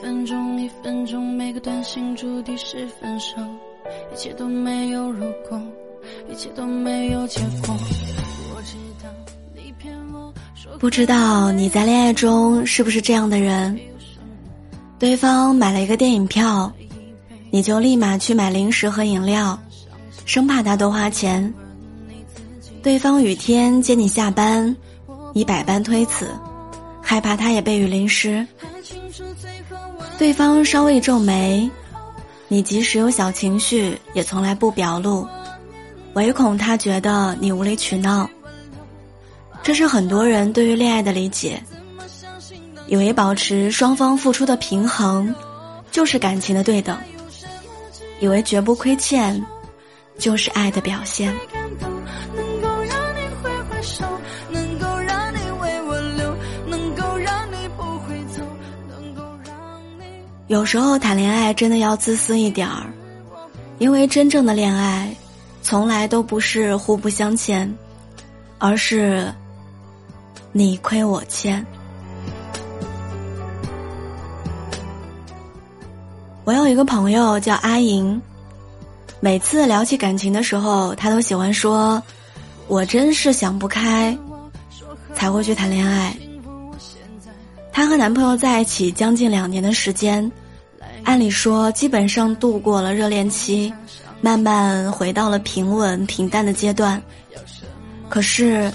分钟一分钟，每个短信主题是分手，一切都没有如果，一切都没有结果。我知道你骗我，不知道你在恋爱中是不是这样的人？对方买了一个电影票，你就立马去买零食和饮料。生怕他多花钱，对方雨天接你下班，你百般推辞，害怕他也被雨淋湿。对方稍微皱眉，你即使有小情绪也从来不表露，唯恐他觉得你无理取闹。这是很多人对于恋爱的理解，以为保持双方付出的平衡，就是感情的对等，以为绝不亏欠。就是爱的表现。有时候谈恋爱真的要自私一点儿，因为真正的恋爱，从来都不是互不相欠，而是你亏我欠。我有一个朋友叫阿莹。每次聊起感情的时候，她都喜欢说：“我真是想不开，才会去谈恋爱。”她和男朋友在一起将近两年的时间，按理说基本上度过了热恋期，慢慢回到了平稳平淡的阶段。可是，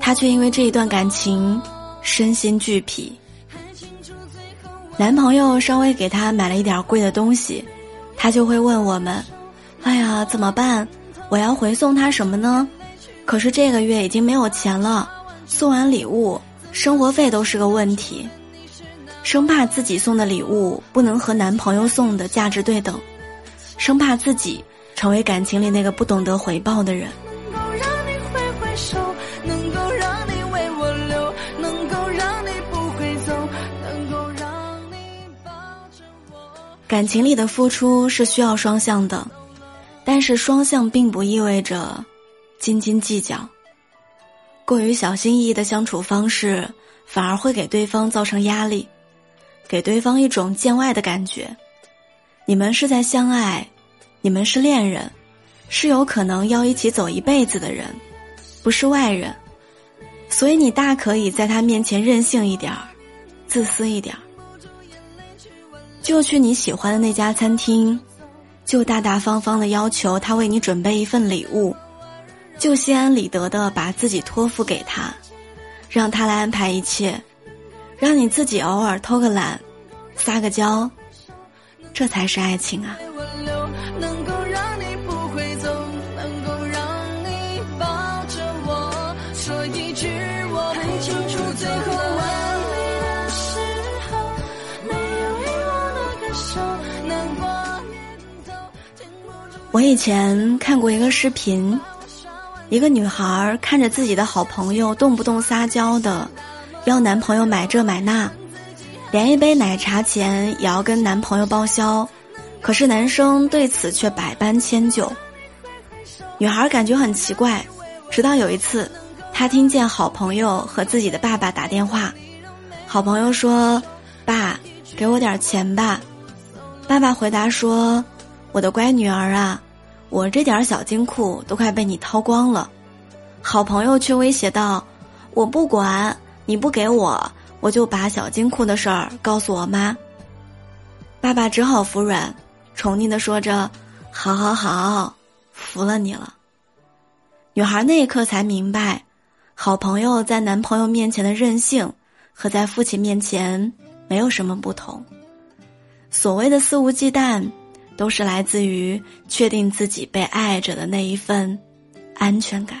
她却因为这一段感情身心俱疲。男朋友稍微给她买了一点贵的东西，她就会问我们。哎呀，怎么办？我要回送他什么呢？可是这个月已经没有钱了，送完礼物，生活费都是个问题，生怕自己送的礼物不能和男朋友送的价值对等，生怕自己成为感情里那个不懂得回报的人。能够让你挥挥手，能够让你为我流，能够让你不回走，能够让你抱着我感情里的付出是需要双向的。但是双向并不意味着斤斤计较，过于小心翼翼的相处方式反而会给对方造成压力，给对方一种见外的感觉。你们是在相爱，你们是恋人，是有可能要一起走一辈子的人，不是外人，所以你大可以在他面前任性一点儿，自私一点儿，就去你喜欢的那家餐厅。就大大方方的要求他为你准备一份礼物，就心安理得的把自己托付给他，让他来安排一切，让你自己偶尔偷个懒，撒个娇，这才是爱情啊。我以前看过一个视频，一个女孩看着自己的好朋友动不动撒娇的，要男朋友买这买那，连一杯奶茶钱也要跟男朋友报销，可是男生对此却百般迁就。女孩感觉很奇怪，直到有一次，她听见好朋友和自己的爸爸打电话，好朋友说：“爸，给我点钱吧。”爸爸回答说。我的乖女儿啊，我这点小金库都快被你掏光了，好朋友却威胁道：“我不管你不给我，我就把小金库的事儿告诉我妈。”爸爸只好服软，宠溺的说着：“好好好，服了你了。”女孩那一刻才明白，好朋友在男朋友面前的任性，和在父亲面前没有什么不同。所谓的肆无忌惮。都是来自于确定自己被爱着的那一份安全感。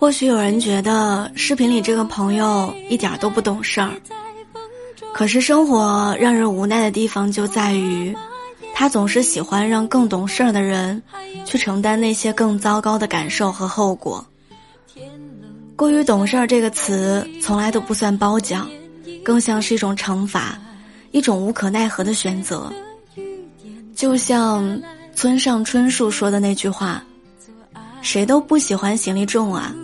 或许有人觉得视频里这个朋友一点都不懂事儿，可是生活让人无奈的地方就在于，他总是喜欢让更懂事儿的人去承担那些更糟糕的感受和后果。过于懂事儿这个词从来都不算褒奖，更像是一种惩罚，一种无可奈何的选择。就像村上春树说的那句话：“谁都不喜欢行李重啊，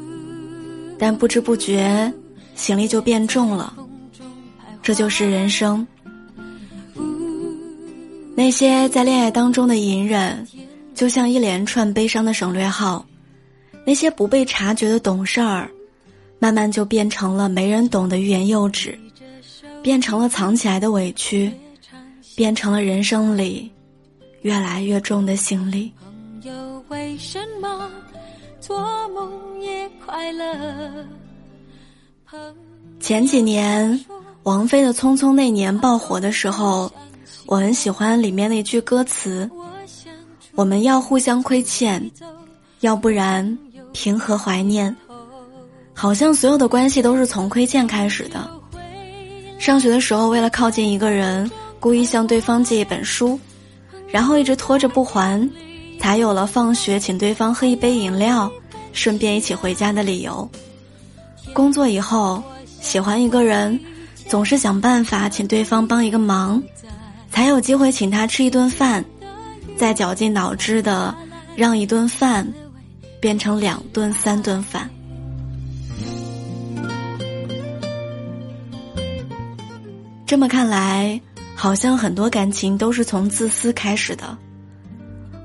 但不知不觉，行李就变重了。这就是人生。那些在恋爱当中的隐忍，就像一连串悲伤的省略号；那些不被察觉的懂事儿，慢慢就变成了没人懂的欲言又止，变成了藏起来的委屈，变成了人生里。”越来越重的行李。朋友为什么做梦也快乐？前几年，王菲的《匆匆那年》爆火的时候，我很喜欢里面那句歌词：“我们要互相亏欠，要不然凭何怀念？”好像所有的关系都是从亏欠开始的。上学的时候，为了靠近一个人，故意向对方借一本书。然后一直拖着不还，才有了放学请对方喝一杯饮料，顺便一起回家的理由。工作以后，喜欢一个人，总是想办法请对方帮一个忙，才有机会请他吃一顿饭，再绞尽脑汁的让一顿饭变成两顿、三顿饭。这么看来。好像很多感情都是从自私开始的。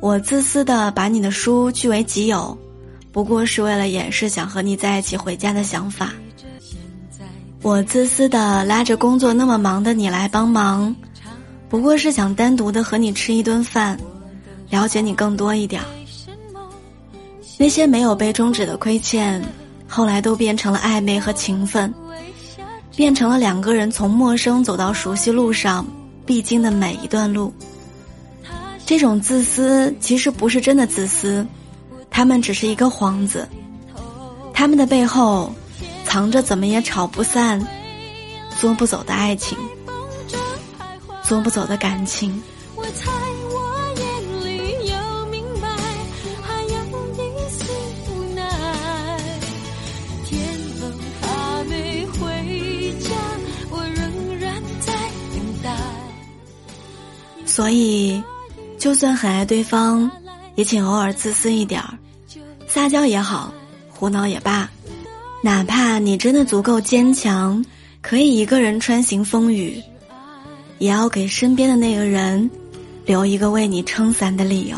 我自私的把你的书据为己有，不过是为了掩饰想和你在一起回家的想法。我自私的拉着工作那么忙的你来帮忙，不过是想单独的和你吃一顿饭，了解你更多一点。那些没有被终止的亏欠，后来都变成了暧昧和情分，变成了两个人从陌生走到熟悉路上。必经的每一段路，这种自私其实不是真的自私，他们只是一个幌子，他们的背后藏着怎么也吵不散、捉不走的爱情，捉不走的感情。所以，就算很爱对方，也请偶尔自私一点儿，撒娇也好，胡闹也罢，哪怕你真的足够坚强，可以一个人穿行风雨，也要给身边的那个人留一个为你撑伞的理由。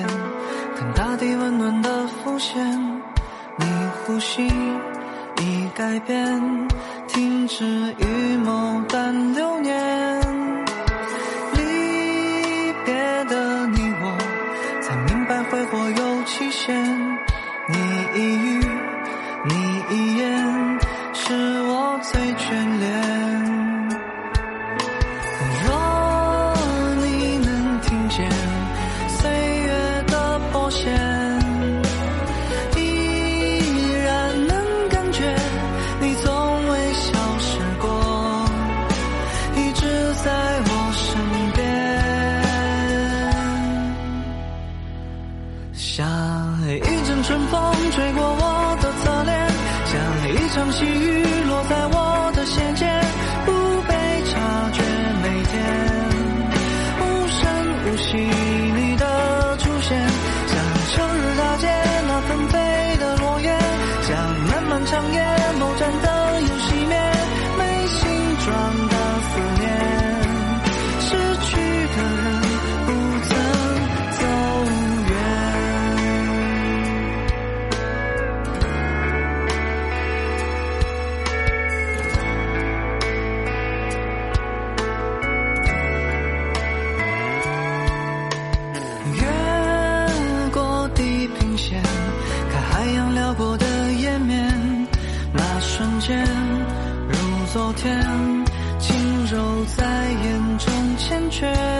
看大地温暖的浮现，你呼吸已改变，停止预谋但流间，如昨天，轻柔在眼中缱绻。